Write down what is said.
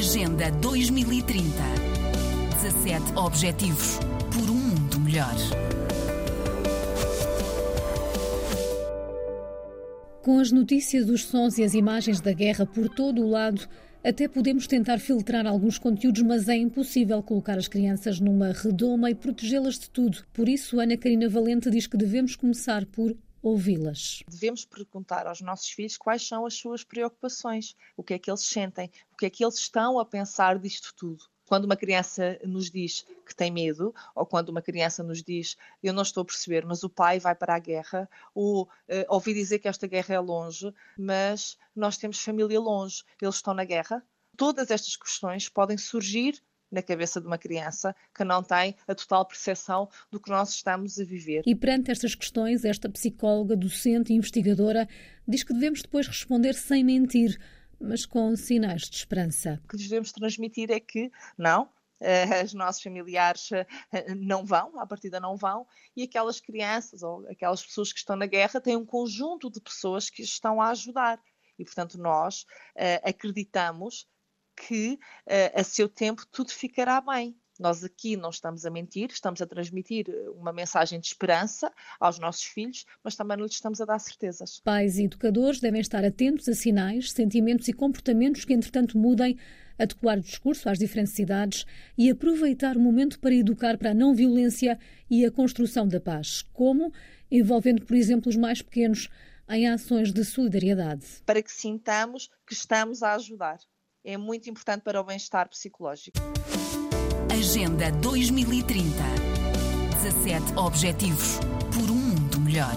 Agenda 2030. 17 Objetivos por um mundo melhor. Com as notícias, os sons e as imagens da guerra por todo o lado, até podemos tentar filtrar alguns conteúdos, mas é impossível colocar as crianças numa redoma e protegê-las de tudo. Por isso, Ana Karina Valente diz que devemos começar por ouvi-las. Devemos perguntar aos nossos filhos quais são as suas preocupações, o que é que eles sentem, o que é que eles estão a pensar disto tudo. Quando uma criança nos diz que tem medo, ou quando uma criança nos diz eu não estou a perceber, mas o pai vai para a guerra, ou uh, ouvi dizer que esta guerra é longe, mas nós temos família longe, eles estão na guerra. Todas estas questões podem surgir na cabeça de uma criança que não tem a total percepção do que nós estamos a viver. E perante estas questões, esta psicóloga, docente e investigadora diz que devemos depois responder sem mentir, mas com sinais de esperança. O que devemos transmitir é que não, eh, os nossos familiares eh, não vão, à partida não vão, e aquelas crianças ou aquelas pessoas que estão na guerra têm um conjunto de pessoas que estão a ajudar. E, portanto, nós uh, acreditamos que uh, a seu tempo tudo ficará bem. Nós aqui não estamos a mentir, estamos a transmitir eh, uma mensagem de esperança aos nossos filhos, mas também não lhes estamos a dar certezas. Pais e educadores devem estar atentos a sinais, sentimentos e comportamentos que, entretanto, mudem, adequar o discurso às diferentes cidades e aproveitar o momento para educar para a não violência e a construção da paz. Como? Envolvendo, por exemplo, os mais pequenos em ações de solidariedade. Para que sintamos que estamos a ajudar é muito importante para o bem-estar psicológico. Agenda 2030. 17 Objetivos por um mundo melhor.